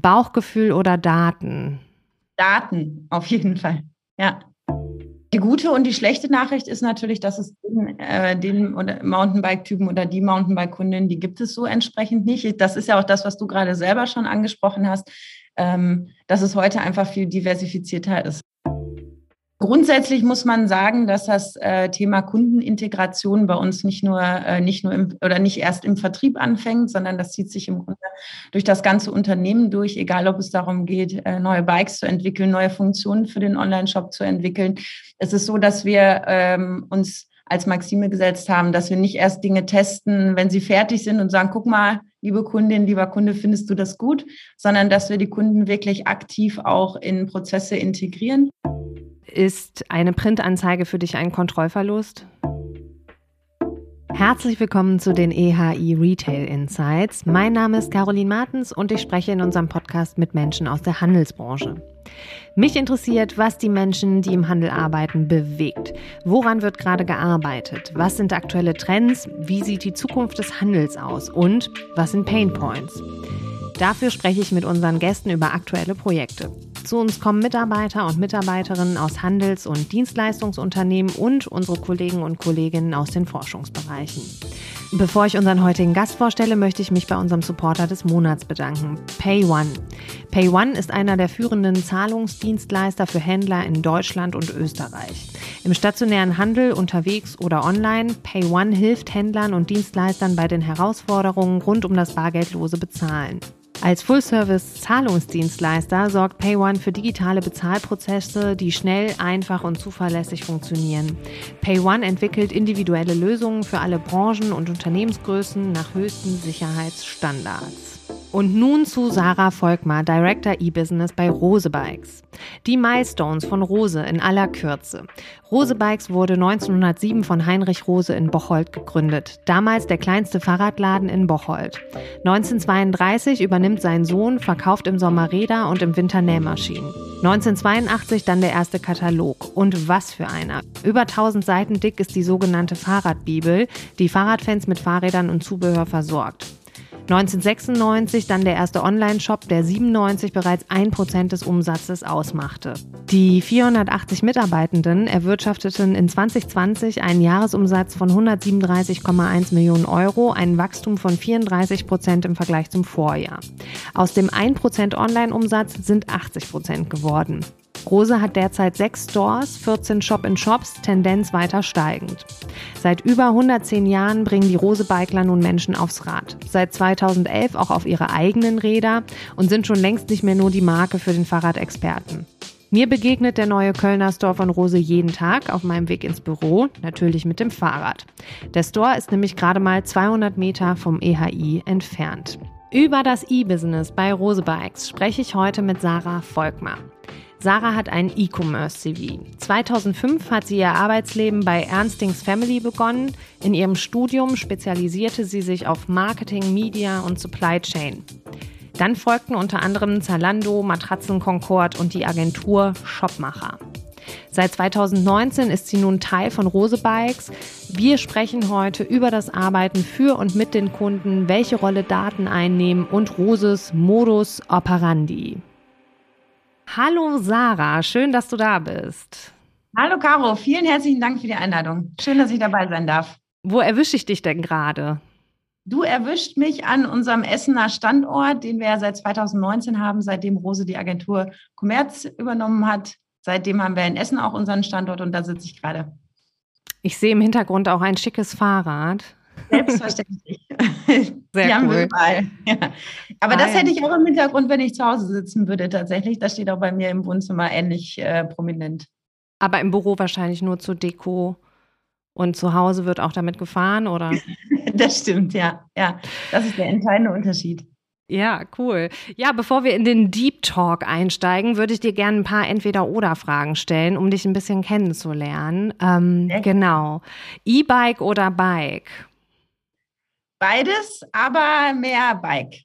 Bauchgefühl oder Daten? Daten, auf jeden Fall. Ja. Die gute und die schlechte Nachricht ist natürlich, dass es den, äh, den Mountainbike-Typen oder die Mountainbike-Kundin, die gibt es so entsprechend nicht. Das ist ja auch das, was du gerade selber schon angesprochen hast, ähm, dass es heute einfach viel diversifizierter ist. Grundsätzlich muss man sagen, dass das äh, Thema Kundenintegration bei uns nicht nur, äh, nicht nur im, oder nicht erst im Vertrieb anfängt, sondern das zieht sich im Grunde durch das ganze Unternehmen durch, egal ob es darum geht, äh, neue Bikes zu entwickeln, neue Funktionen für den Online-Shop zu entwickeln. Es ist so, dass wir ähm, uns als Maxime gesetzt haben, dass wir nicht erst Dinge testen, wenn sie fertig sind und sagen, guck mal, liebe Kundin, lieber Kunde, findest du das gut, sondern dass wir die Kunden wirklich aktiv auch in Prozesse integrieren. Ist eine Printanzeige für dich ein Kontrollverlust? Herzlich willkommen zu den EHI Retail Insights. Mein Name ist Caroline Martens und ich spreche in unserem Podcast mit Menschen aus der Handelsbranche. Mich interessiert, was die Menschen, die im Handel arbeiten, bewegt. Woran wird gerade gearbeitet? Was sind aktuelle Trends? Wie sieht die Zukunft des Handels aus? Und was sind Pain Points? Dafür spreche ich mit unseren Gästen über aktuelle Projekte. Zu uns kommen Mitarbeiter und Mitarbeiterinnen aus Handels- und Dienstleistungsunternehmen und unsere Kollegen und Kolleginnen aus den Forschungsbereichen. Bevor ich unseren heutigen Gast vorstelle, möchte ich mich bei unserem Supporter des Monats bedanken, PayOne. PayOne ist einer der führenden Zahlungsdienstleister für Händler in Deutschland und Österreich. Im stationären Handel, unterwegs oder online, PayOne hilft Händlern und Dienstleistern bei den Herausforderungen rund um das bargeldlose Bezahlen. Als Full-Service-Zahlungsdienstleister sorgt PayOne für digitale Bezahlprozesse, die schnell, einfach und zuverlässig funktionieren. PayOne entwickelt individuelle Lösungen für alle Branchen und Unternehmensgrößen nach höchsten Sicherheitsstandards. Und nun zu Sarah Volkmar, Director E-Business bei Rose Bikes. Die Milestones von Rose in aller Kürze. Rose Bikes wurde 1907 von Heinrich Rose in Bocholt gegründet, damals der kleinste Fahrradladen in Bocholt. 1932 übernimmt sein Sohn, verkauft im Sommer Räder und im Winter Nähmaschinen. 1982 dann der erste Katalog. Und was für einer. Über 1000 Seiten dick ist die sogenannte Fahrradbibel, die Fahrradfans mit Fahrrädern und Zubehör versorgt. 1996 dann der erste Online-Shop, der 97 bereits 1% des Umsatzes ausmachte. Die 480 Mitarbeitenden erwirtschafteten in 2020 einen Jahresumsatz von 137,1 Millionen Euro, ein Wachstum von 34 Prozent im Vergleich zum Vorjahr. Aus dem 1% Online-Umsatz sind 80 Prozent geworden. Rose hat derzeit sechs Stores, 14 Shop-in-Shops, Tendenz weiter steigend. Seit über 110 Jahren bringen die Rose-Bikler nun Menschen aufs Rad. Seit 2011 auch auf ihre eigenen Räder und sind schon längst nicht mehr nur die Marke für den Fahrradexperten. Mir begegnet der neue Kölner Store von Rose jeden Tag auf meinem Weg ins Büro, natürlich mit dem Fahrrad. Der Store ist nämlich gerade mal 200 Meter vom EHI entfernt. Über das E-Business bei Rose Bikes spreche ich heute mit Sarah Volkmar. Sarah hat ein E-Commerce-CV. 2005 hat sie ihr Arbeitsleben bei Ernstings Family begonnen. In ihrem Studium spezialisierte sie sich auf Marketing, Media und Supply Chain. Dann folgten unter anderem Zalando, Matratzen Concord und die Agentur Shopmacher. Seit 2019 ist sie nun Teil von Rose Bikes. Wir sprechen heute über das Arbeiten für und mit den Kunden, welche Rolle Daten einnehmen und Roses Modus operandi. Hallo Sarah, schön, dass du da bist. Hallo Caro, vielen herzlichen Dank für die Einladung. Schön, dass ich dabei sein darf. Wo erwische ich dich denn gerade? Du erwischt mich an unserem Essener Standort, den wir ja seit 2019 haben, seitdem Rose die Agentur Commerz übernommen hat. Seitdem haben wir in Essen auch unseren Standort und da sitze ich gerade. Ich sehe im Hintergrund auch ein schickes Fahrrad. Selbstverständlich. Sehr Die cool. Ja. Aber das hätte ich auch im Hintergrund, wenn ich zu Hause sitzen würde, tatsächlich. Das steht auch bei mir im Wohnzimmer ähnlich äh, prominent. Aber im Büro wahrscheinlich nur zur Deko. Und zu Hause wird auch damit gefahren, oder? das stimmt, ja. Ja, das ist der entscheidende Unterschied. Ja, cool. Ja, bevor wir in den Deep Talk einsteigen, würde ich dir gerne ein paar Entweder-Oder-Fragen stellen, um dich ein bisschen kennenzulernen. Ähm, genau. E-Bike oder Bike? Beides, aber mehr Bike.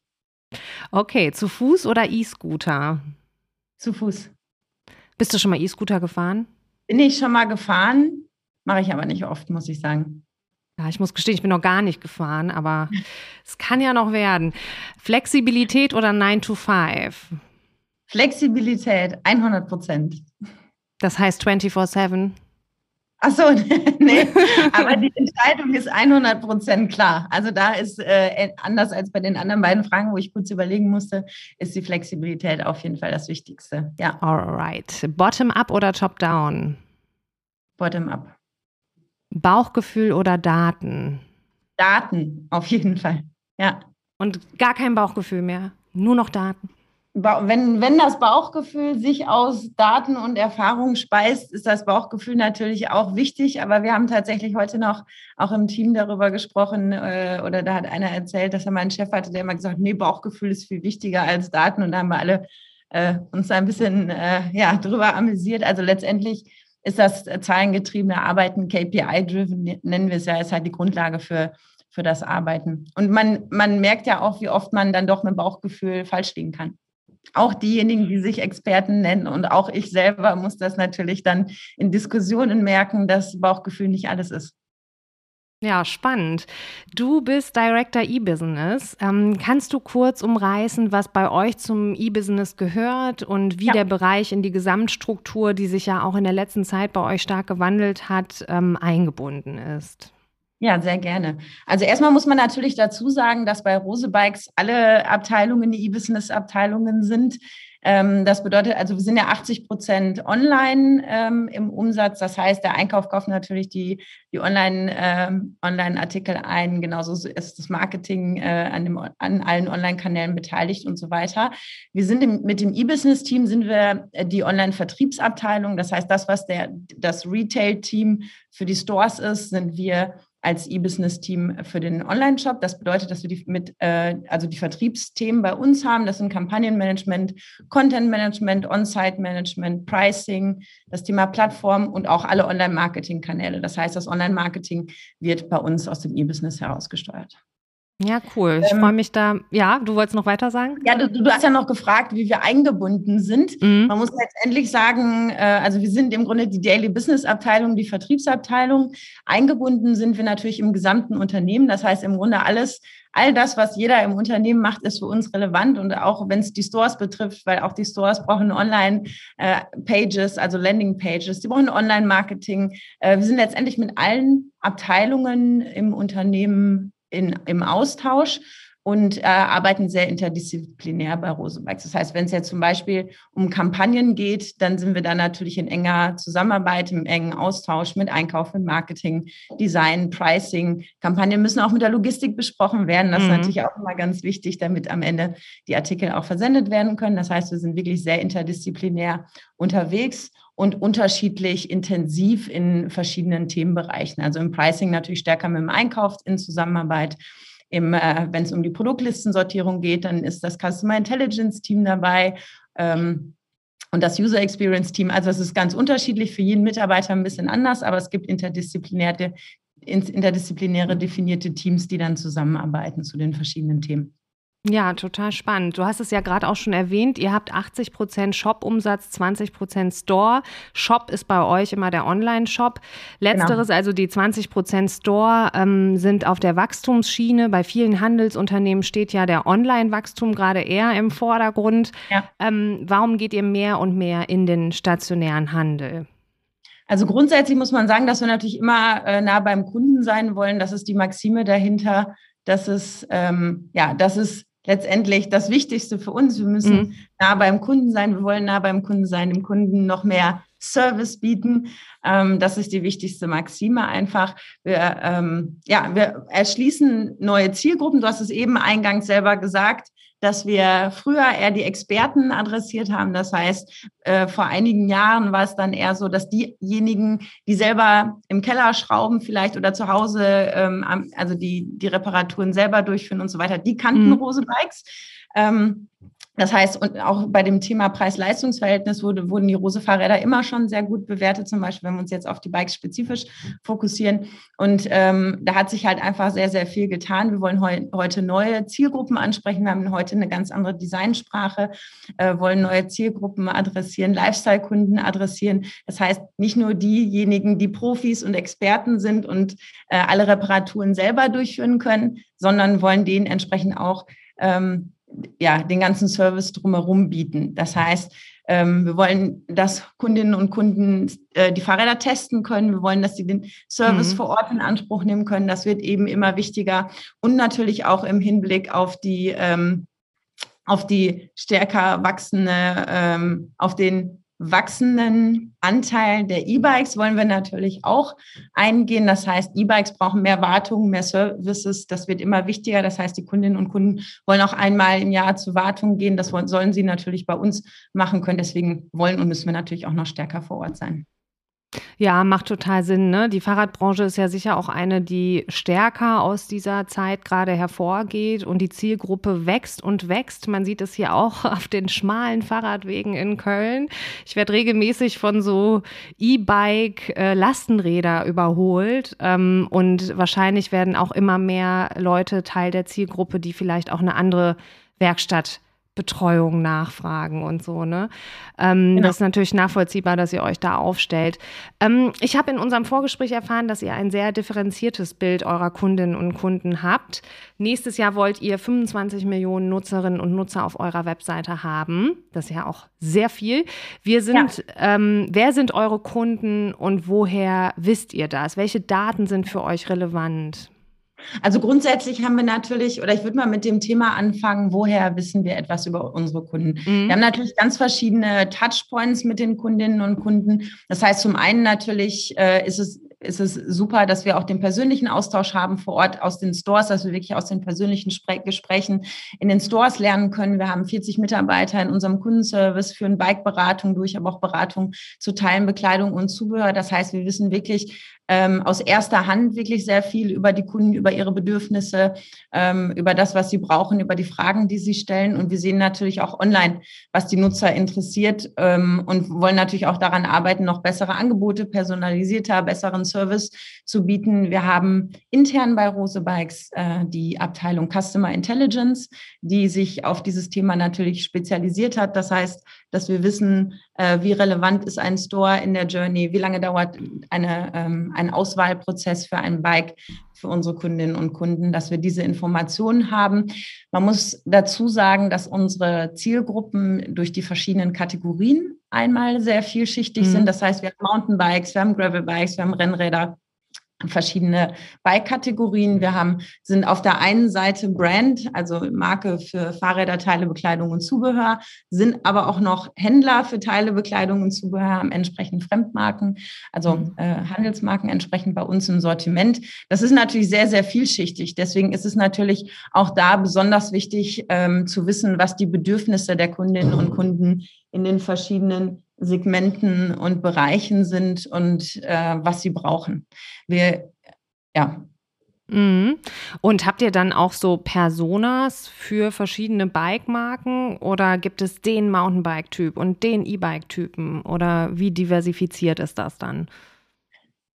Okay, zu Fuß oder E-Scooter? Zu Fuß. Bist du schon mal E-Scooter gefahren? Bin ich schon mal gefahren, mache ich aber nicht oft, muss ich sagen. Ja, ich muss gestehen, ich bin noch gar nicht gefahren, aber es kann ja noch werden. Flexibilität oder 9 to 5? Flexibilität, 100 Prozent. Das heißt 24-7? Ach so, nee, aber die Entscheidung ist 100 Prozent klar. Also da ist äh, anders als bei den anderen beiden Fragen, wo ich kurz überlegen musste, ist die Flexibilität auf jeden Fall das Wichtigste. Ja. Alright. Bottom up oder top down? Bottom up. Bauchgefühl oder Daten? Daten, auf jeden Fall. Ja. Und gar kein Bauchgefühl mehr, nur noch Daten wenn, wenn das Bauchgefühl sich aus Daten und Erfahrung speist, ist das Bauchgefühl natürlich auch wichtig. Aber wir haben tatsächlich heute noch auch im Team darüber gesprochen äh, oder da hat einer erzählt, dass er mal einen Chef hatte, der immer gesagt hat, nee, Bauchgefühl ist viel wichtiger als Daten. Und da haben wir alle äh, uns ein bisschen äh, ja, drüber amüsiert. Also letztendlich ist das zahlengetriebene Arbeiten, KPI-driven, nennen wir es ja, ist halt die Grundlage für, für das Arbeiten. Und man, man merkt ja auch, wie oft man dann doch mit Bauchgefühl falsch liegen kann auch diejenigen, die sich Experten nennen und auch ich selber muss das natürlich dann in Diskussionen merken, dass Bauchgefühl nicht alles ist. Ja, spannend. Du bist Director E-Business. Ähm, kannst du kurz umreißen, was bei euch zum E-Business gehört und wie ja. der Bereich in die Gesamtstruktur, die sich ja auch in der letzten Zeit bei euch stark gewandelt hat, ähm, eingebunden ist? Ja, sehr gerne. Also erstmal muss man natürlich dazu sagen, dass bei Rose Bikes alle Abteilungen die E-Business-Abteilungen sind. Ähm, das bedeutet also, wir sind ja 80 Prozent online ähm, im Umsatz. Das heißt, der Einkauf kauft natürlich die, die Online, ähm, Online-Artikel ein. Genauso ist das Marketing äh, an, dem, an allen Online-Kanälen beteiligt und so weiter. Wir sind im, mit dem E-Business-Team sind wir äh, die Online-Vertriebsabteilung. Das heißt, das, was der, das Retail-Team für die Stores ist, sind wir als E-Business-Team für den Online-Shop. Das bedeutet, dass wir die mit, äh, also die Vertriebsthemen bei uns haben. Das sind Kampagnenmanagement, Content-Management, On-Site-Management, Pricing, das Thema Plattform und auch alle Online-Marketing-Kanäle. Das heißt, das Online-Marketing wird bei uns aus dem E-Business herausgesteuert. Ja, cool. Ich ähm, freue mich da. Ja, du wolltest noch weiter sagen? Ja, du, du hast ja noch gefragt, wie wir eingebunden sind. Mhm. Man muss letztendlich sagen, äh, also wir sind im Grunde die Daily Business Abteilung, die Vertriebsabteilung. Eingebunden sind wir natürlich im gesamten Unternehmen. Das heißt im Grunde alles, all das, was jeder im Unternehmen macht, ist für uns relevant und auch wenn es die Stores betrifft, weil auch die Stores brauchen Online-Pages, äh, also Landing-Pages, die brauchen Online-Marketing. Äh, wir sind letztendlich mit allen Abteilungen im Unternehmen in, im Austausch und äh, arbeiten sehr interdisziplinär bei Rosebikes. Das heißt, wenn es jetzt zum Beispiel um Kampagnen geht, dann sind wir da natürlich in enger Zusammenarbeit, im engen Austausch mit Einkauf, mit Marketing, Design, Pricing. Kampagnen müssen auch mit der Logistik besprochen werden. Das mhm. ist natürlich auch immer ganz wichtig, damit am Ende die Artikel auch versendet werden können. Das heißt, wir sind wirklich sehr interdisziplinär unterwegs und unterschiedlich intensiv in verschiedenen Themenbereichen. Also im Pricing natürlich stärker mit dem Einkauf in Zusammenarbeit. äh, Wenn es um die Produktlistensortierung geht, dann ist das Customer Intelligence Team dabei. Ähm, und das User Experience Team, also es ist ganz unterschiedlich für jeden Mitarbeiter ein bisschen anders, aber es gibt interdisziplinäre, interdisziplinäre definierte Teams, die dann zusammenarbeiten zu den verschiedenen Themen. Ja, total spannend. Du hast es ja gerade auch schon erwähnt, ihr habt 80 Prozent Shop-Umsatz, 20 Prozent Store. Shop ist bei euch immer der Online-Shop. Letzteres, genau. also die 20 Prozent Store, ähm, sind auf der Wachstumsschiene. Bei vielen Handelsunternehmen steht ja der Online-Wachstum gerade eher im Vordergrund. Ja. Ähm, warum geht ihr mehr und mehr in den stationären Handel? Also grundsätzlich muss man sagen, dass wir natürlich immer äh, nah beim Kunden sein wollen. Das ist die Maxime dahinter, dass es, ähm, ja, dass es letztendlich das Wichtigste für uns. Wir müssen mhm. nah beim Kunden sein. Wir wollen nah beim Kunden sein, dem Kunden noch mehr Service bieten. Ähm, das ist die wichtigste Maxime einfach. Wir, ähm, ja, wir erschließen neue Zielgruppen. Du hast es eben eingangs selber gesagt dass wir früher eher die Experten adressiert haben. Das heißt, äh, vor einigen Jahren war es dann eher so, dass diejenigen, die selber im Keller schrauben vielleicht oder zu Hause, ähm, also die, die Reparaturen selber durchführen und so weiter, die kannten mhm. Rose Bikes. Ähm, das heißt, und auch bei dem Thema Preis-Leistungs-Verhältnis wurde, wurden die Rose-Fahrräder immer schon sehr gut bewertet, zum Beispiel, wenn wir uns jetzt auf die Bikes spezifisch fokussieren. Und ähm, da hat sich halt einfach sehr, sehr viel getan. Wir wollen heu heute neue Zielgruppen ansprechen. Wir haben heute eine ganz andere Designsprache, äh, wollen neue Zielgruppen adressieren, Lifestyle-Kunden adressieren. Das heißt, nicht nur diejenigen, die Profis und Experten sind und äh, alle Reparaturen selber durchführen können, sondern wollen denen entsprechend auch ähm, ja, den ganzen Service drumherum bieten. Das heißt, ähm, wir wollen, dass Kundinnen und Kunden äh, die Fahrräder testen können. Wir wollen, dass sie den Service mhm. vor Ort in Anspruch nehmen können. Das wird eben immer wichtiger. Und natürlich auch im Hinblick auf die, ähm, auf die stärker wachsende, ähm, auf den wachsenden Anteil der E-Bikes wollen wir natürlich auch eingehen. Das heißt, E-Bikes brauchen mehr Wartung, mehr Services. Das wird immer wichtiger. Das heißt, die Kundinnen und Kunden wollen auch einmal im Jahr zur Wartung gehen. Das sollen sie natürlich bei uns machen können. Deswegen wollen und müssen wir natürlich auch noch stärker vor Ort sein. Ja, macht total Sinn. Ne? Die Fahrradbranche ist ja sicher auch eine, die stärker aus dieser Zeit gerade hervorgeht und die Zielgruppe wächst und wächst. Man sieht es hier auch auf den schmalen Fahrradwegen in Köln. Ich werde regelmäßig von so E-Bike-Lastenräder überholt ähm, und wahrscheinlich werden auch immer mehr Leute Teil der Zielgruppe, die vielleicht auch eine andere Werkstatt Betreuung nachfragen und so. Ne? Ähm, genau. Das ist natürlich nachvollziehbar, dass ihr euch da aufstellt. Ähm, ich habe in unserem Vorgespräch erfahren, dass ihr ein sehr differenziertes Bild eurer Kundinnen und Kunden habt. Nächstes Jahr wollt ihr 25 Millionen Nutzerinnen und Nutzer auf eurer Webseite haben. Das ist ja auch sehr viel. Wir sind, ja. ähm, wer sind eure Kunden und woher wisst ihr das? Welche Daten sind für euch relevant? Also grundsätzlich haben wir natürlich, oder ich würde mal mit dem Thema anfangen, woher wissen wir etwas über unsere Kunden? Mhm. Wir haben natürlich ganz verschiedene Touchpoints mit den Kundinnen und Kunden. Das heißt, zum einen natürlich äh, ist es ist es super, dass wir auch den persönlichen Austausch haben vor Ort aus den Stores, dass wir wirklich aus den persönlichen Spre Gesprächen in den Stores lernen können. Wir haben 40 Mitarbeiter in unserem Kundenservice, führen Bike-Beratung durch, aber auch Beratung zu Teilen, Bekleidung und Zubehör. Das heißt, wir wissen wirklich, ähm, aus erster Hand wirklich sehr viel über die Kunden, über ihre Bedürfnisse, ähm, über das, was sie brauchen, über die Fragen, die sie stellen. Und wir sehen natürlich auch online, was die Nutzer interessiert ähm, und wollen natürlich auch daran arbeiten, noch bessere Angebote, personalisierter, besseren Service zu bieten. Wir haben intern bei Rose Bikes äh, die Abteilung Customer Intelligence, die sich auf dieses Thema natürlich spezialisiert hat. Das heißt, dass wir wissen, wie relevant ist ein Store in der Journey, wie lange dauert eine, ähm, ein Auswahlprozess für ein Bike für unsere Kundinnen und Kunden, dass wir diese Informationen haben. Man muss dazu sagen, dass unsere Zielgruppen durch die verschiedenen Kategorien einmal sehr vielschichtig mhm. sind. Das heißt, wir haben Mountainbikes, wir haben Gravelbikes, wir haben Rennräder, verschiedene Bike-Kategorien. Wir haben, sind auf der einen Seite Brand, also Marke für Fahrräder, Teile, Bekleidung und Zubehör, sind aber auch noch Händler für Teile, Bekleidung und Zubehör, haben entsprechend Fremdmarken, also mhm. äh, Handelsmarken entsprechend bei uns im Sortiment. Das ist natürlich sehr, sehr vielschichtig. Deswegen ist es natürlich auch da besonders wichtig ähm, zu wissen, was die Bedürfnisse der Kundinnen und Kunden in den verschiedenen Segmenten und Bereichen sind und äh, was sie brauchen. Wir, ja. Mhm. Und habt ihr dann auch so Personas für verschiedene Bike-Marken oder gibt es den Mountainbike-Typ und den E-Bike-Typen oder wie diversifiziert ist das dann?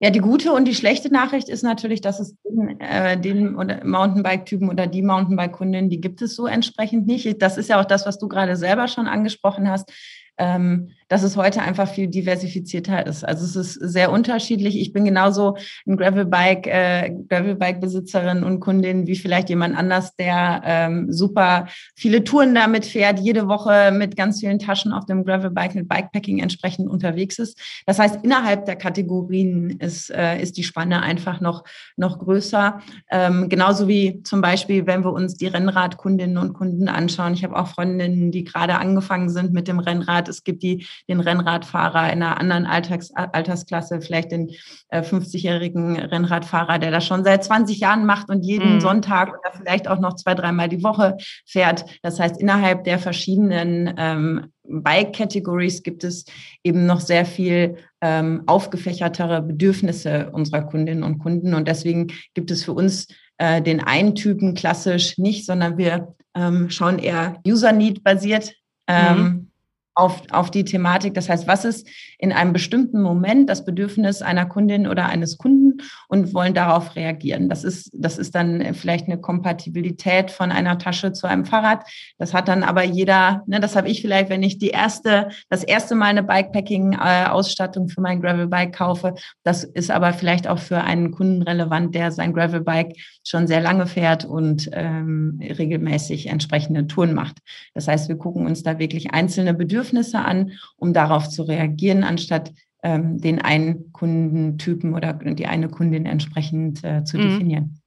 Ja, die gute und die schlechte Nachricht ist natürlich, dass es den, äh, den Mountainbike-Typen oder die Mountainbike-Kundin, die gibt es so entsprechend nicht. Das ist ja auch das, was du gerade selber schon angesprochen hast ähm, dass es heute einfach viel diversifizierter ist. Also es ist sehr unterschiedlich. Ich bin genauso ein Gravelbike, äh, Gravelbike-Besitzerin und Kundin wie vielleicht jemand anders, der ähm, super viele Touren damit fährt, jede Woche mit ganz vielen Taschen auf dem Gravelbike mit Bikepacking entsprechend unterwegs ist. Das heißt, innerhalb der Kategorien ist, äh, ist die Spanne einfach noch, noch größer. Ähm, genauso wie zum Beispiel, wenn wir uns die Rennradkundinnen und Kunden anschauen. Ich habe auch Freundinnen, die gerade angefangen sind mit dem Rennrad es gibt die, den Rennradfahrer in einer anderen Alltags, Altersklasse, vielleicht den äh, 50-jährigen Rennradfahrer, der das schon seit 20 Jahren macht und jeden mhm. Sonntag oder vielleicht auch noch zwei, dreimal die Woche fährt. Das heißt, innerhalb der verschiedenen ähm, Bike-Categories gibt es eben noch sehr viel ähm, aufgefächertere Bedürfnisse unserer Kundinnen und Kunden. Und deswegen gibt es für uns äh, den einen Typen klassisch nicht, sondern wir ähm, schauen eher User-Need-basiert. Ähm, mhm auf, auf die Thematik. Das heißt, was ist in einem bestimmten Moment das Bedürfnis einer Kundin oder eines Kunden und wollen darauf reagieren. Das ist, das ist dann vielleicht eine Kompatibilität von einer Tasche zu einem Fahrrad. Das hat dann aber jeder, ne, das habe ich vielleicht, wenn ich die erste, das erste Mal eine Bikepacking-Ausstattung für mein Gravelbike kaufe. Das ist aber vielleicht auch für einen Kunden relevant, der sein Gravelbike schon sehr lange fährt und ähm, regelmäßig entsprechende Touren macht. Das heißt, wir gucken uns da wirklich einzelne Bedürfnisse Bedürfnisse an, um darauf zu reagieren, anstatt ähm, den einen Kundentypen oder die eine Kundin entsprechend äh, zu mhm. definieren.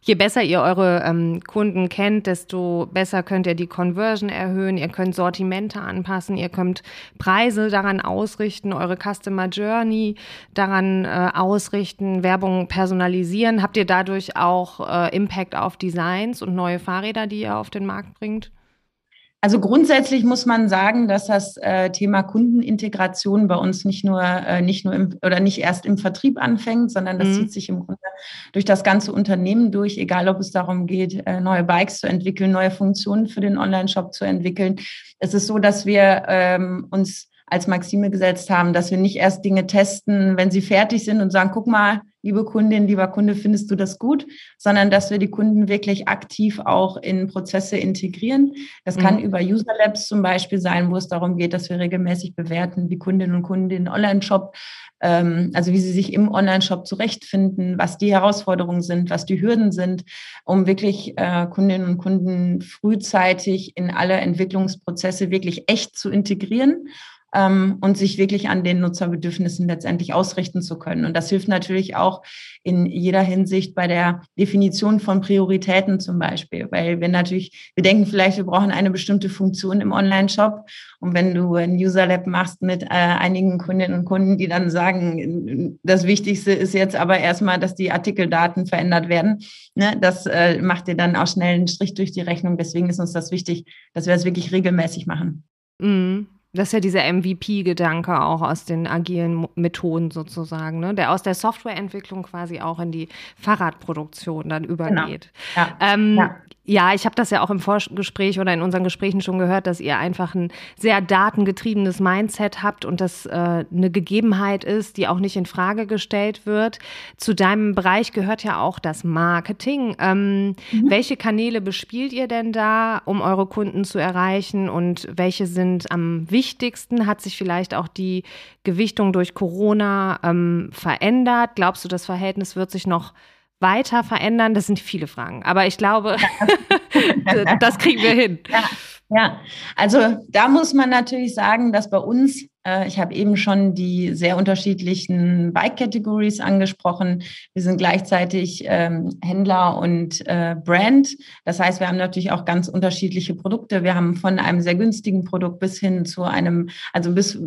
Je besser ihr eure ähm, Kunden kennt, desto besser könnt ihr die Conversion erhöhen, ihr könnt Sortimente anpassen, ihr könnt Preise daran ausrichten, eure Customer Journey daran äh, ausrichten, Werbung personalisieren. Habt ihr dadurch auch äh, Impact auf Designs und neue Fahrräder, die ihr auf den Markt bringt? Also grundsätzlich muss man sagen, dass das äh, Thema Kundenintegration bei uns nicht nur äh, nicht nur im, oder nicht erst im Vertrieb anfängt, sondern das mhm. zieht sich im Grunde durch das ganze Unternehmen durch, egal ob es darum geht, äh, neue Bikes zu entwickeln, neue Funktionen für den Online-Shop zu entwickeln. Es ist so, dass wir ähm, uns als Maxime gesetzt haben, dass wir nicht erst Dinge testen, wenn sie fertig sind und sagen, guck mal, liebe Kundin, lieber Kunde, findest du das gut, sondern dass wir die Kunden wirklich aktiv auch in Prozesse integrieren. Das kann mhm. über User Labs zum Beispiel sein, wo es darum geht, dass wir regelmäßig bewerten, wie Kundinnen und Kunden den Online-Shop, ähm, also wie sie sich im Online-Shop zurechtfinden, was die Herausforderungen sind, was die Hürden sind, um wirklich äh, Kundinnen und Kunden frühzeitig in alle Entwicklungsprozesse wirklich echt zu integrieren ähm, und sich wirklich an den Nutzerbedürfnissen letztendlich ausrichten zu können. Und das hilft natürlich auch in jeder Hinsicht bei der Definition von Prioritäten zum Beispiel, weil wir natürlich, wir denken vielleicht, wir brauchen eine bestimmte Funktion im Online-Shop. Und wenn du ein User Lab machst mit äh, einigen Kundinnen und Kunden, die dann sagen, das Wichtigste ist jetzt aber erstmal, dass die Artikeldaten verändert werden, ne, das äh, macht dir dann auch schnell einen Strich durch die Rechnung. Deswegen ist uns das wichtig, dass wir das wirklich regelmäßig machen. Mhm. Das ist ja dieser MVP-Gedanke auch aus den agilen Methoden sozusagen, ne? der aus der Softwareentwicklung quasi auch in die Fahrradproduktion dann genau. übergeht. Genau. Ja. Ähm, ja. Ja, ich habe das ja auch im Vorgespräch oder in unseren Gesprächen schon gehört, dass ihr einfach ein sehr datengetriebenes Mindset habt und das äh, eine Gegebenheit ist, die auch nicht in Frage gestellt wird. Zu deinem Bereich gehört ja auch das Marketing. Ähm, mhm. Welche Kanäle bespielt ihr denn da, um eure Kunden zu erreichen und welche sind am wichtigsten? Hat sich vielleicht auch die Gewichtung durch Corona ähm, verändert? Glaubst du, das Verhältnis wird sich noch weiter verändern? Das sind viele Fragen. Aber ich glaube, das kriegen wir hin. Ja, ja, also da muss man natürlich sagen, dass bei uns äh, ich habe eben schon die sehr unterschiedlichen Bike-Categories angesprochen. Wir sind gleichzeitig ähm, Händler und äh, Brand. Das heißt, wir haben natürlich auch ganz unterschiedliche Produkte. Wir haben von einem sehr günstigen Produkt bis hin zu einem, also bis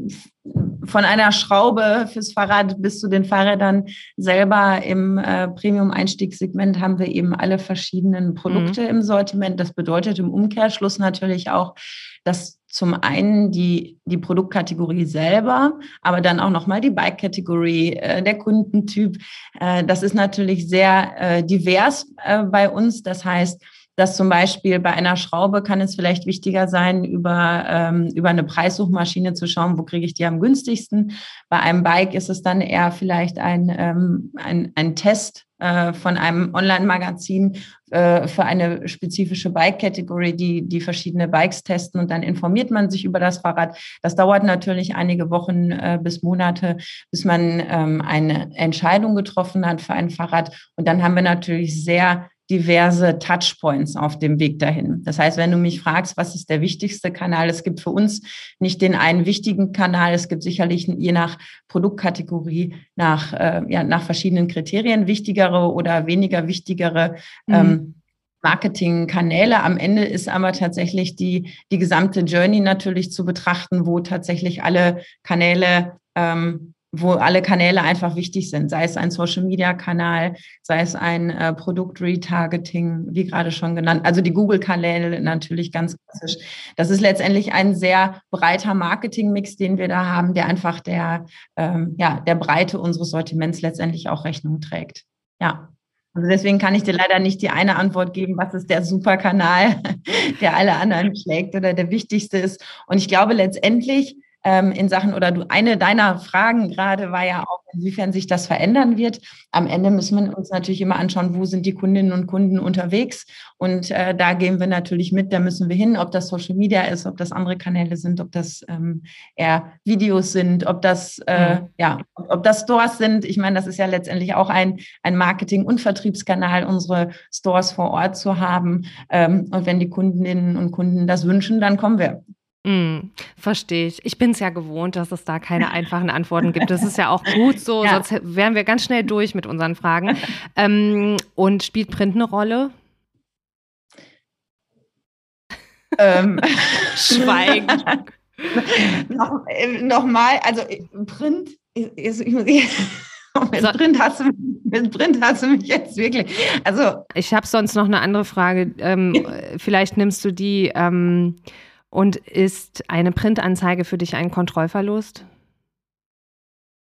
von einer Schraube fürs Fahrrad bis zu den Fahrrädern selber im äh, Premium-Einstiegssegment haben wir eben alle verschiedenen Produkte mhm. im Sortiment. Das bedeutet im Umkehrschluss natürlich auch, dass zum einen die, die Produktkategorie selber, aber dann auch nochmal die Bike-Kategorie, äh, der Kundentyp. Äh, das ist natürlich sehr äh, divers äh, bei uns. Das heißt, dass zum Beispiel bei einer Schraube kann es vielleicht wichtiger sein, über, ähm, über eine Preissuchmaschine zu schauen, wo kriege ich die am günstigsten. Bei einem Bike ist es dann eher vielleicht ein, ähm, ein, ein Test äh, von einem Online-Magazin äh, für eine spezifische Bike-Kategorie, die, die verschiedene Bikes testen und dann informiert man sich über das Fahrrad. Das dauert natürlich einige Wochen äh, bis Monate, bis man ähm, eine Entscheidung getroffen hat für ein Fahrrad. Und dann haben wir natürlich sehr diverse Touchpoints auf dem Weg dahin. Das heißt, wenn du mich fragst, was ist der wichtigste Kanal, es gibt für uns nicht den einen wichtigen Kanal, es gibt sicherlich je nach Produktkategorie, nach, äh, ja, nach verschiedenen Kriterien wichtigere oder weniger wichtigere mhm. ähm, Marketingkanäle. Am Ende ist aber tatsächlich die, die gesamte Journey natürlich zu betrachten, wo tatsächlich alle Kanäle ähm, wo alle Kanäle einfach wichtig sind, sei es ein Social-Media-Kanal, sei es ein äh, Produkt-Retargeting, wie gerade schon genannt, also die Google-Kanäle natürlich ganz klassisch. Das ist letztendlich ein sehr breiter Marketing-Mix, den wir da haben, der einfach der, ähm, ja, der Breite unseres Sortiments letztendlich auch Rechnung trägt. Ja. Also deswegen kann ich dir leider nicht die eine Antwort geben, was ist der Superkanal, der alle anderen schlägt oder der wichtigste ist. Und ich glaube letztendlich ähm, in Sachen, oder du, eine deiner Fragen gerade war ja auch, inwiefern sich das verändern wird. Am Ende müssen wir uns natürlich immer anschauen, wo sind die Kundinnen und Kunden unterwegs. Und äh, da gehen wir natürlich mit, da müssen wir hin, ob das Social Media ist, ob das andere Kanäle sind, ob das ähm, eher Videos sind, ob das, äh, mhm. ja, ob das Stores sind. Ich meine, das ist ja letztendlich auch ein, ein Marketing- und Vertriebskanal, unsere Stores vor Ort zu haben. Ähm, und wenn die Kundinnen und Kunden das wünschen, dann kommen wir. Mm, Verstehe ich. Ich bin es ja gewohnt, dass es da keine einfachen Antworten gibt. Das ist ja auch gut so, ja. sonst wären wir ganz schnell durch mit unseren Fragen. Ähm, und spielt Print eine Rolle? Ähm. Schweigen. noch, äh, Nochmal, also äh, Print ist, ich muss, mit, so. Print hast du, mit Print hast du mich jetzt wirklich. Also ich habe sonst noch eine andere Frage. Ähm, vielleicht nimmst du die. Ähm, und ist eine Printanzeige für dich ein Kontrollverlust?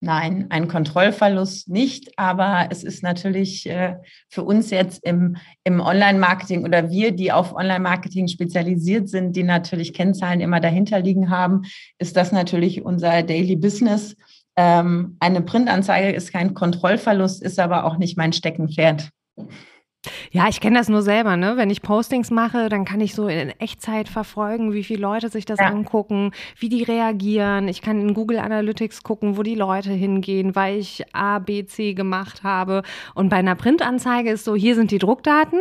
Nein, ein Kontrollverlust nicht, aber es ist natürlich äh, für uns jetzt im, im Online-Marketing oder wir, die auf Online-Marketing spezialisiert sind, die natürlich Kennzahlen immer dahinter liegen haben, ist das natürlich unser Daily Business. Ähm, eine Printanzeige ist kein Kontrollverlust, ist aber auch nicht mein Steckenpferd. Ja, ich kenne das nur selber, ne? Wenn ich Postings mache, dann kann ich so in Echtzeit verfolgen, wie viele Leute sich das ja. angucken, wie die reagieren. Ich kann in Google Analytics gucken, wo die Leute hingehen, weil ich A, B, C gemacht habe. Und bei einer Printanzeige ist so, hier sind die Druckdaten.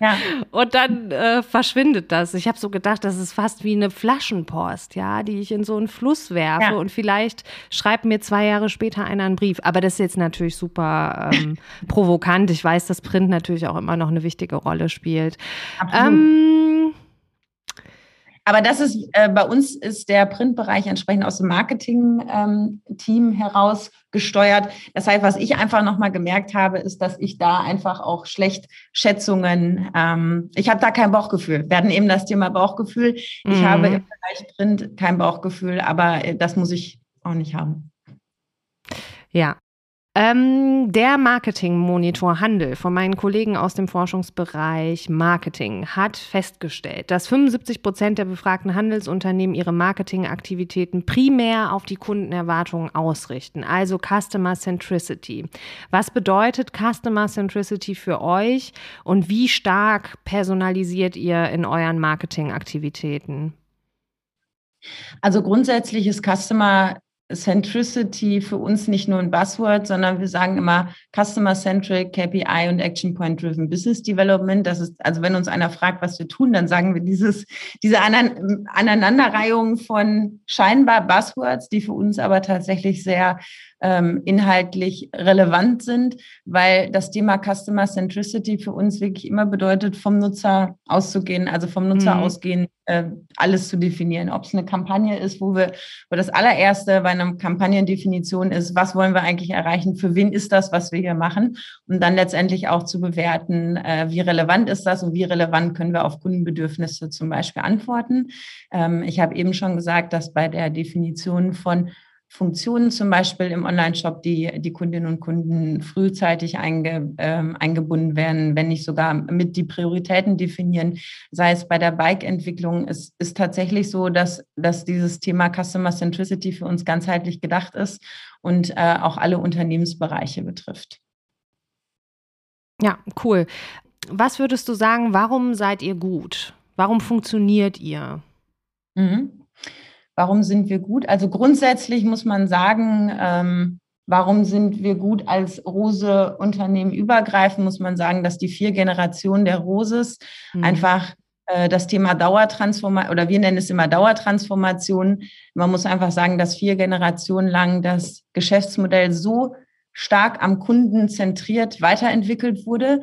Ja. Und dann äh, verschwindet das. Ich habe so gedacht, das ist fast wie eine Flaschenpost, ja, die ich in so einen Fluss werfe ja. und vielleicht schreibt mir zwei Jahre später einer einen Brief. Aber das ist jetzt natürlich super ähm, provokant. Ich weiß, dass Print natürlich auch immer noch eine wichtige Rolle spielt. Absolut. Ähm, aber das ist, äh, bei uns ist der Printbereich entsprechend aus dem Marketing-Team ähm, heraus gesteuert. Das heißt, was ich einfach nochmal gemerkt habe, ist, dass ich da einfach auch schlecht Schätzungen, ähm, ich habe da kein Bauchgefühl. Wir hatten eben das Thema Bauchgefühl. Ich mhm. habe im Bereich Print kein Bauchgefühl, aber äh, das muss ich auch nicht haben. Ja, ähm, der Marketing-Monitor Handel von meinen Kollegen aus dem Forschungsbereich Marketing hat festgestellt, dass 75 Prozent der befragten Handelsunternehmen ihre Marketingaktivitäten primär auf die Kundenerwartungen ausrichten, also Customer Centricity. Was bedeutet Customer Centricity für euch und wie stark personalisiert ihr in euren Marketingaktivitäten? Also grundsätzlich ist Customer Centricity für uns nicht nur ein Buzzword, sondern wir sagen immer Customer-Centric, KPI und Action Point-Driven Business Development. Das ist, also wenn uns einer fragt, was wir tun, dann sagen wir dieses, diese Aneinanderreihung von scheinbar Buzzwords, die für uns aber tatsächlich sehr ähm, inhaltlich relevant sind, weil das Thema Customer Centricity für uns wirklich immer bedeutet, vom Nutzer auszugehen, also vom Nutzer mhm. ausgehen, äh, alles zu definieren. Ob es eine Kampagne ist, wo wir, wo das allererste bei einer Kampagnendefinition ist, was wollen wir eigentlich erreichen, für wen ist das, was wir hier machen, und dann letztendlich auch zu bewerten, äh, wie relevant ist das und wie relevant können wir auf Kundenbedürfnisse zum Beispiel antworten. Ähm, ich habe eben schon gesagt, dass bei der Definition von Funktionen zum Beispiel im Online-Shop, die die Kundinnen und Kunden frühzeitig einge, äh, eingebunden werden, wenn nicht sogar mit die Prioritäten definieren, sei es bei der Bike-Entwicklung. Es ist tatsächlich so, dass, dass dieses Thema Customer Centricity für uns ganzheitlich gedacht ist und äh, auch alle Unternehmensbereiche betrifft. Ja, cool. Was würdest du sagen, warum seid ihr gut? Warum funktioniert ihr? Mhm. Warum sind wir gut? Also grundsätzlich muss man sagen, ähm, warum sind wir gut als Rose-Unternehmen übergreifend, muss man sagen, dass die vier Generationen der Roses mhm. einfach äh, das Thema Dauertransformation, oder wir nennen es immer Dauertransformation. Man muss einfach sagen, dass vier Generationen lang das Geschäftsmodell so stark am Kunden zentriert weiterentwickelt wurde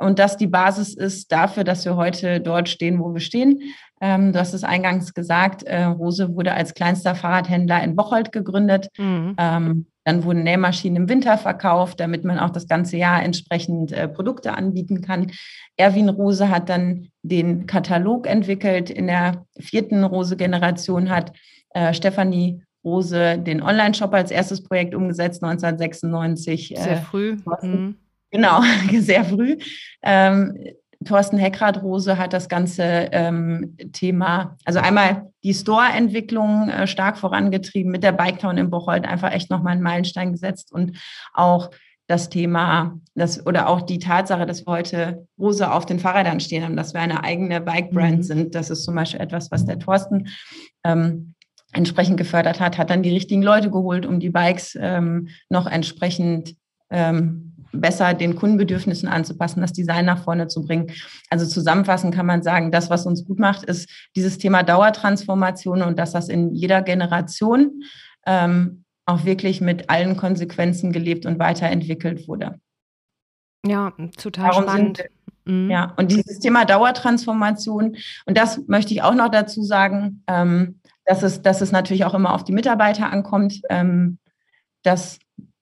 und dass die Basis ist dafür, dass wir heute dort stehen, wo wir stehen. Ähm, du hast es eingangs gesagt, äh, Rose wurde als kleinster Fahrradhändler in Bocholt gegründet. Mhm. Ähm, dann wurden Nähmaschinen im Winter verkauft, damit man auch das ganze Jahr entsprechend äh, Produkte anbieten kann. Erwin Rose hat dann den Katalog entwickelt. In der vierten Rose-Generation hat äh, Stefanie Rose den Online-Shop als erstes Projekt umgesetzt, 1996. Sehr äh, früh. Mhm. Genau, sehr früh. Ähm, Thorsten Heckrad-Rose hat das ganze ähm, Thema, also einmal die Store-Entwicklung äh, stark vorangetrieben, mit der Biketown in Bocholt einfach echt nochmal einen Meilenstein gesetzt und auch das Thema, das, oder auch die Tatsache, dass wir heute Rose auf den Fahrrädern stehen haben, dass wir eine eigene Bike-Brand mhm. sind. Das ist zum Beispiel etwas, was der Thorsten ähm, entsprechend gefördert hat, hat dann die richtigen Leute geholt, um die Bikes ähm, noch entsprechend ähm, besser den Kundenbedürfnissen anzupassen, das Design nach vorne zu bringen. Also zusammenfassend kann man sagen, das, was uns gut macht, ist dieses Thema Dauertransformation und dass das in jeder Generation ähm, auch wirklich mit allen Konsequenzen gelebt und weiterentwickelt wurde. Ja, total Darum spannend. Sind, mhm. Ja, und dieses Thema Dauertransformation, und das möchte ich auch noch dazu sagen, ähm, dass, es, dass es natürlich auch immer auf die Mitarbeiter ankommt, ähm, dass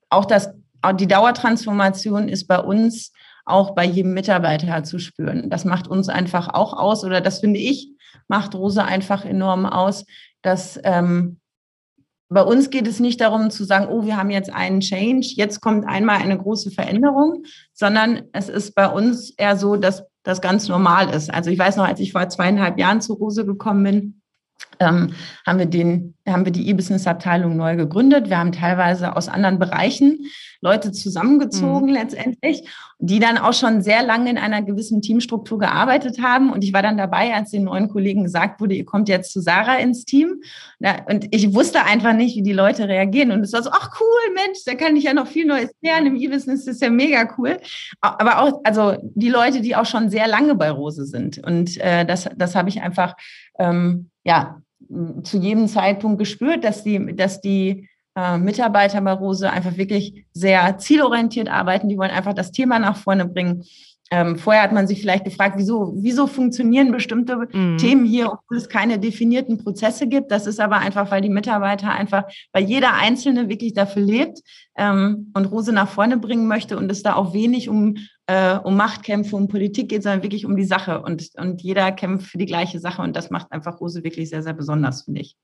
auch das die Dauertransformation ist bei uns auch bei jedem Mitarbeiter zu spüren. Das macht uns einfach auch aus oder das finde ich, macht Rose einfach enorm aus, dass ähm, bei uns geht es nicht darum zu sagen, oh, wir haben jetzt einen Change, jetzt kommt einmal eine große Veränderung, sondern es ist bei uns eher so, dass das ganz normal ist. Also ich weiß noch, als ich vor zweieinhalb Jahren zu Rose gekommen bin, ähm, haben wir den, haben wir die E-Business-Abteilung neu gegründet. Wir haben teilweise aus anderen Bereichen Leute zusammengezogen mhm. letztendlich, die dann auch schon sehr lange in einer gewissen Teamstruktur gearbeitet haben. Und ich war dann dabei, als den neuen Kollegen gesagt wurde, ihr kommt jetzt zu Sarah ins Team. Und ich wusste einfach nicht, wie die Leute reagieren. Und es war so, ach cool, Mensch, da kann ich ja noch viel Neues lernen. Im E-Business ist ja mega cool. Aber auch, also die Leute, die auch schon sehr lange bei Rose sind. Und äh, das, das habe ich einfach, ähm, ja, zu jedem Zeitpunkt gespürt, dass die, dass die äh, Mitarbeiter bei Rose einfach wirklich sehr zielorientiert arbeiten. Die wollen einfach das Thema nach vorne bringen. Ähm, vorher hat man sich vielleicht gefragt, wieso, wieso funktionieren bestimmte mhm. Themen hier, obwohl es keine definierten Prozesse gibt. Das ist aber einfach, weil die Mitarbeiter einfach, weil jeder Einzelne wirklich dafür lebt ähm, und Rose nach vorne bringen möchte und es da auch wenig um, äh, um Machtkämpfe, um Politik geht, sondern wirklich um die Sache. Und, und jeder kämpft für die gleiche Sache und das macht einfach Rose wirklich sehr, sehr besonders, finde ich.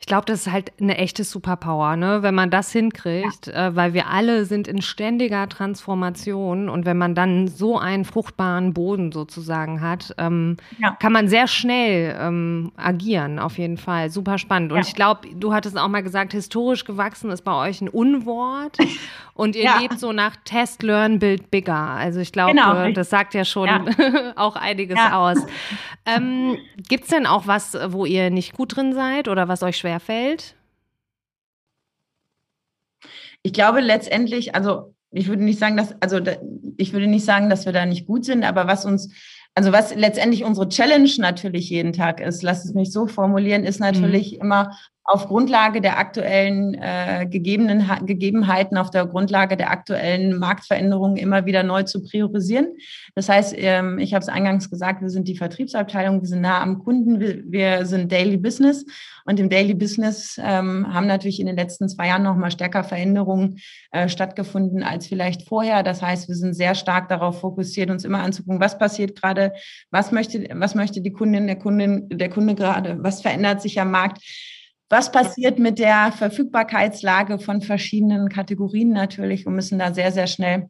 Ich glaube, das ist halt eine echte Superpower, ne? wenn man das hinkriegt, ja. äh, weil wir alle sind in ständiger Transformation und wenn man dann so einen fruchtbaren Boden sozusagen hat, ähm, ja. kann man sehr schnell ähm, agieren, auf jeden Fall. Super spannend. Und ja. ich glaube, du hattest auch mal gesagt, historisch gewachsen ist bei euch ein Unwort und ihr lebt so nach Test, Learn, Build Bigger. Also ich glaube, genau. das sagt ja schon auch einiges aus. Ähm, Gibt es denn auch was, wo ihr nicht gut drin seid oder was euch schwer fällt? Ich glaube letztendlich, also ich würde nicht sagen, dass, also ich würde nicht sagen, dass wir da nicht gut sind, aber was uns, also was letztendlich unsere Challenge natürlich jeden Tag ist, lass es mich so formulieren, ist natürlich mhm. immer auf Grundlage der aktuellen äh, gegebenen, Gegebenheiten, auf der Grundlage der aktuellen Marktveränderungen immer wieder neu zu priorisieren. Das heißt, ähm, ich habe es eingangs gesagt, wir sind die Vertriebsabteilung, wir sind nah am Kunden, wir, wir sind Daily Business und im Daily Business ähm, haben natürlich in den letzten zwei Jahren noch mal stärker Veränderungen äh, stattgefunden als vielleicht vorher. Das heißt, wir sind sehr stark darauf fokussiert, uns immer anzugucken, was passiert gerade, was möchte, was möchte die Kundin, der Kundin, der Kunde gerade, was verändert sich am Markt was passiert mit der Verfügbarkeitslage von verschiedenen Kategorien natürlich und müssen da sehr, sehr schnell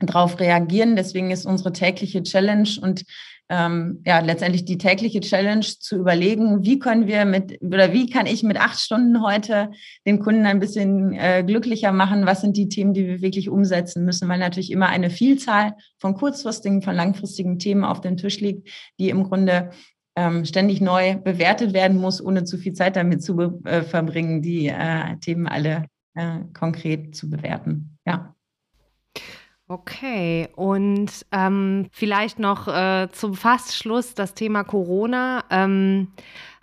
drauf reagieren. Deswegen ist unsere tägliche Challenge und ähm, ja, letztendlich die tägliche Challenge zu überlegen, wie können wir mit oder wie kann ich mit acht Stunden heute den Kunden ein bisschen äh, glücklicher machen? Was sind die Themen, die wir wirklich umsetzen müssen? Weil natürlich immer eine Vielzahl von kurzfristigen, von langfristigen Themen auf dem Tisch liegt, die im Grunde ähm, ständig neu bewertet werden muss, ohne zu viel Zeit damit zu äh, verbringen, die äh, Themen alle äh, konkret zu bewerten. Ja. Okay, und ähm, vielleicht noch äh, zum Fastschluss das Thema Corona. Ähm,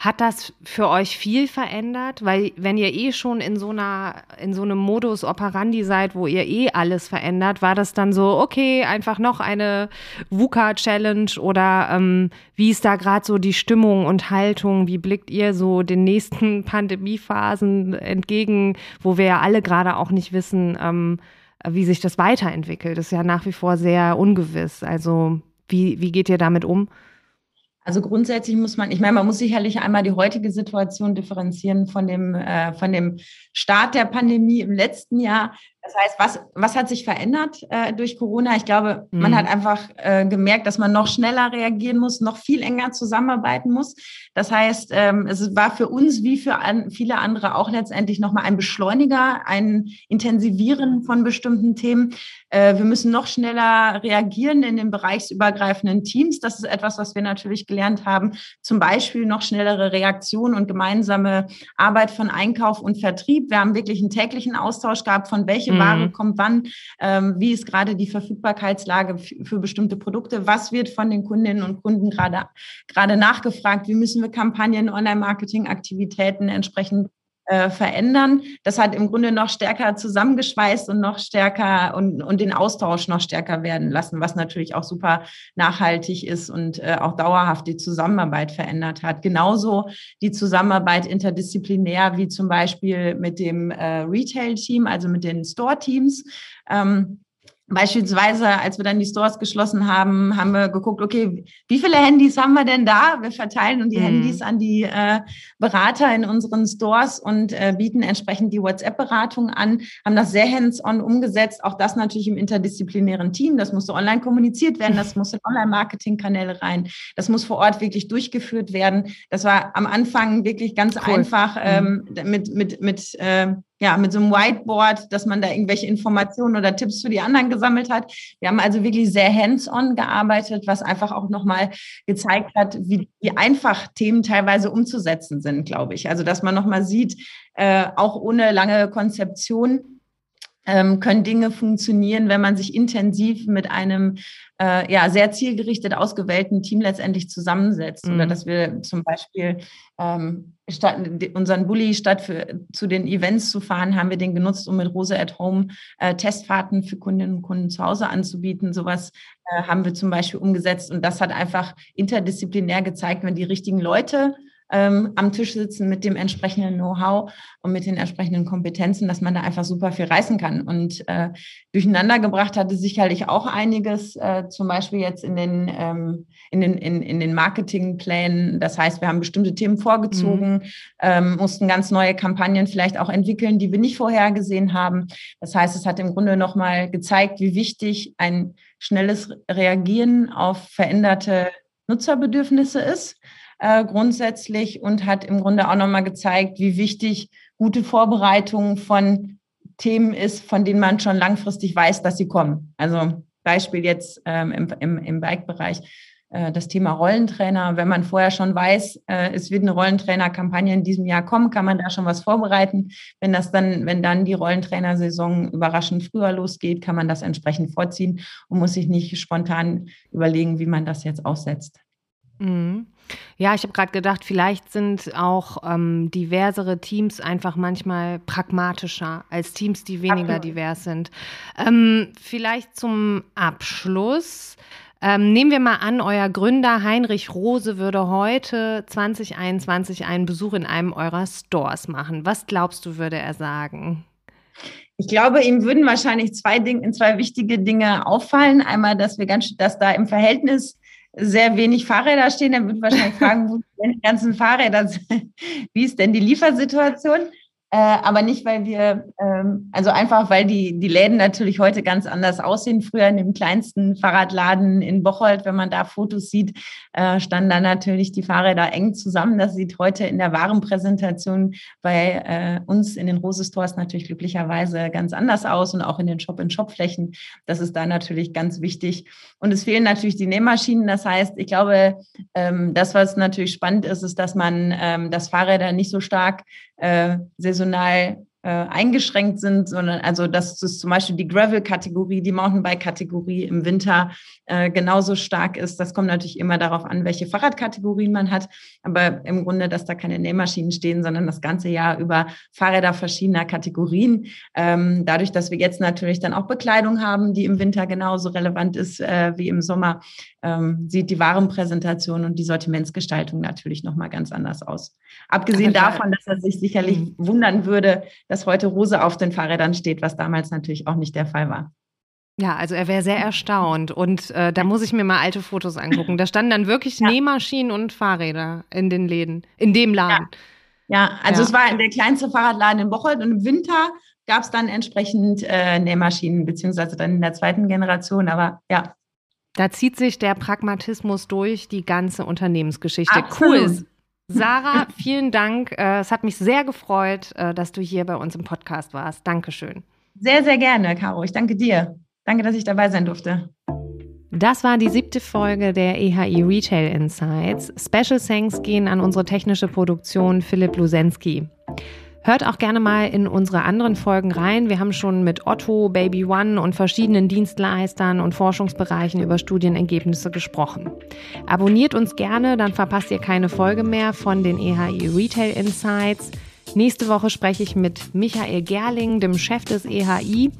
hat das für euch viel verändert? Weil wenn ihr eh schon in so einer, in so einem Modus operandi seid, wo ihr eh alles verändert, war das dann so, okay, einfach noch eine VUCA-Challenge oder ähm, wie ist da gerade so die Stimmung und Haltung? Wie blickt ihr so den nächsten Pandemiephasen entgegen, wo wir ja alle gerade auch nicht wissen, ähm, wie sich das weiterentwickelt? Das ist ja nach wie vor sehr ungewiss. Also wie, wie geht ihr damit um? Also grundsätzlich muss man, ich meine, man muss sicherlich einmal die heutige Situation differenzieren von dem, äh, von dem Start der Pandemie im letzten Jahr. Das heißt, was, was hat sich verändert äh, durch Corona? Ich glaube, mhm. man hat einfach äh, gemerkt, dass man noch schneller reagieren muss, noch viel enger zusammenarbeiten muss. Das heißt, ähm, es war für uns wie für an, viele andere auch letztendlich nochmal ein Beschleuniger, ein Intensivieren von bestimmten Themen. Äh, wir müssen noch schneller reagieren in den bereichsübergreifenden Teams. Das ist etwas, was wir natürlich gelernt haben. Zum Beispiel noch schnellere Reaktion und gemeinsame Arbeit von Einkauf und Vertrieb. Wir haben wirklich einen täglichen Austausch gehabt von welche Ware mhm. kommt wann, ähm, wie ist gerade die Verfügbarkeitslage für bestimmte Produkte, was wird von den Kundinnen und Kunden gerade, gerade nachgefragt, wie müssen wir Kampagnen, Online-Marketing-Aktivitäten entsprechend äh, verändern. Das hat im Grunde noch stärker zusammengeschweißt und noch stärker und, und den Austausch noch stärker werden lassen, was natürlich auch super nachhaltig ist und äh, auch dauerhaft die Zusammenarbeit verändert hat. Genauso die Zusammenarbeit interdisziplinär wie zum Beispiel mit dem äh, Retail-Team, also mit den Store-Teams. Ähm, Beispielsweise, als wir dann die Stores geschlossen haben, haben wir geguckt, okay, wie viele Handys haben wir denn da? Wir verteilen die mhm. Handys an die äh, Berater in unseren Stores und äh, bieten entsprechend die WhatsApp-Beratung an, haben das sehr hands-on umgesetzt. Auch das natürlich im interdisziplinären Team. Das musste online kommuniziert werden, das muss in Online-Marketing-Kanäle rein, das muss vor Ort wirklich durchgeführt werden. Das war am Anfang wirklich ganz cool. einfach mhm. ähm, mit, mit, mit äh, ja, mit so einem Whiteboard, dass man da irgendwelche Informationen oder Tipps für die anderen gesammelt hat. Wir haben also wirklich sehr hands-on gearbeitet, was einfach auch nochmal gezeigt hat, wie, wie einfach Themen teilweise umzusetzen sind, glaube ich. Also, dass man nochmal sieht, äh, auch ohne lange Konzeption, können Dinge funktionieren, wenn man sich intensiv mit einem äh, ja sehr zielgerichtet ausgewählten Team letztendlich zusammensetzt. Mhm. Oder dass wir zum Beispiel ähm, statt, unseren Bulli statt für, zu den Events zu fahren, haben wir den genutzt, um mit Rose at Home äh, Testfahrten für Kundinnen und Kunden zu Hause anzubieten. Sowas äh, haben wir zum Beispiel umgesetzt und das hat einfach interdisziplinär gezeigt, wenn die richtigen Leute ähm, am Tisch sitzen mit dem entsprechenden Know-how und mit den entsprechenden Kompetenzen, dass man da einfach super viel reißen kann. Und äh, durcheinander gebracht hatte sicherlich auch einiges, äh, zum Beispiel jetzt in den, ähm, in den, in, in den Marketingplänen. Das heißt, wir haben bestimmte Themen vorgezogen, mhm. ähm, mussten ganz neue Kampagnen vielleicht auch entwickeln, die wir nicht vorhergesehen haben. Das heißt, es hat im Grunde nochmal gezeigt, wie wichtig ein schnelles Reagieren auf veränderte Nutzerbedürfnisse ist äh, grundsätzlich und hat im Grunde auch nochmal gezeigt, wie wichtig gute Vorbereitung von Themen ist, von denen man schon langfristig weiß, dass sie kommen. Also Beispiel jetzt ähm, im, im, im Bike-Bereich äh, das Thema Rollentrainer. Wenn man vorher schon weiß, äh, es wird eine Rollentrainer-Kampagne in diesem Jahr kommen, kann man da schon was vorbereiten. Wenn das dann, wenn dann die Rollentrainersaison überraschend früher losgeht, kann man das entsprechend vorziehen und muss sich nicht spontan überlegen, wie man das jetzt aussetzt. Mhm. Ja, ich habe gerade gedacht, vielleicht sind auch ähm, diversere Teams einfach manchmal pragmatischer als Teams, die weniger Absolut. divers sind. Ähm, vielleicht zum Abschluss. Ähm, nehmen wir mal an, euer Gründer Heinrich Rose würde heute 2021 einen Besuch in einem eurer Stores machen. Was glaubst du, würde er sagen? Ich glaube, ihm würden wahrscheinlich zwei Dinge, zwei wichtige Dinge auffallen. Einmal, dass wir ganz, dass da im Verhältnis sehr wenig Fahrräder stehen, dann würde ich wahrscheinlich fragen, wo sind die ganzen Fahrräder? Wie ist denn die Liefersituation? Äh, aber nicht, weil wir, ähm, also einfach, weil die, die Läden natürlich heute ganz anders aussehen. Früher in dem kleinsten Fahrradladen in Bocholt, wenn man da Fotos sieht, äh, standen da natürlich die Fahrräder eng zusammen. Das sieht heute in der Warenpräsentation bei äh, uns in den Rose Stores natürlich glücklicherweise ganz anders aus und auch in den Shop-in-Shop-Flächen. Das ist da natürlich ganz wichtig. Und es fehlen natürlich die Nähmaschinen. Das heißt, ich glaube, ähm, das, was natürlich spannend ist, ist, dass man ähm, das Fahrräder nicht so stark äh, saisonal äh, eingeschränkt sind, sondern also dass es zum Beispiel die Gravel-Kategorie, die Mountainbike-Kategorie im Winter äh, genauso stark ist. Das kommt natürlich immer darauf an, welche Fahrradkategorien man hat. Aber im Grunde, dass da keine Nähmaschinen stehen, sondern das ganze Jahr über Fahrräder verschiedener Kategorien. Ähm, dadurch, dass wir jetzt natürlich dann auch Bekleidung haben, die im Winter genauso relevant ist äh, wie im Sommer, ähm, sieht die Warenpräsentation und die Sortimentsgestaltung natürlich nochmal ganz anders aus. Abgesehen davon, dass er sich sicherlich mhm. wundern würde, dass heute Rose auf den Fahrrädern steht, was damals natürlich auch nicht der Fall war. Ja, also er wäre sehr erstaunt und äh, da muss ich mir mal alte Fotos angucken. Da standen dann wirklich ja. Nähmaschinen und Fahrräder in den Läden, in dem Laden. Ja, ja also ja. es war der kleinste Fahrradladen in Bocholt und im Winter gab es dann entsprechend äh, Nähmaschinen, beziehungsweise dann in der zweiten Generation. Aber ja. Da zieht sich der Pragmatismus durch die ganze Unternehmensgeschichte. Absolut. Cool. Sarah, vielen Dank. Äh, es hat mich sehr gefreut, äh, dass du hier bei uns im Podcast warst. Dankeschön. Sehr, sehr gerne, Caro. Ich danke dir. Danke, dass ich dabei sein durfte. Das war die siebte Folge der EHI Retail Insights. Special Thanks gehen an unsere technische Produktion Philipp Lusensky. Hört auch gerne mal in unsere anderen Folgen rein. Wir haben schon mit Otto, Baby One und verschiedenen Dienstleistern und Forschungsbereichen über Studienergebnisse gesprochen. Abonniert uns gerne, dann verpasst ihr keine Folge mehr von den EHI Retail Insights. Nächste Woche spreche ich mit Michael Gerling, dem Chef des EHI.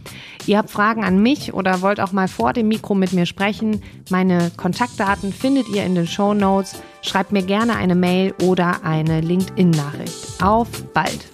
Ihr habt Fragen an mich oder wollt auch mal vor dem Mikro mit mir sprechen. Meine Kontaktdaten findet ihr in den Show Notes. Schreibt mir gerne eine Mail oder eine LinkedIn-Nachricht. Auf bald!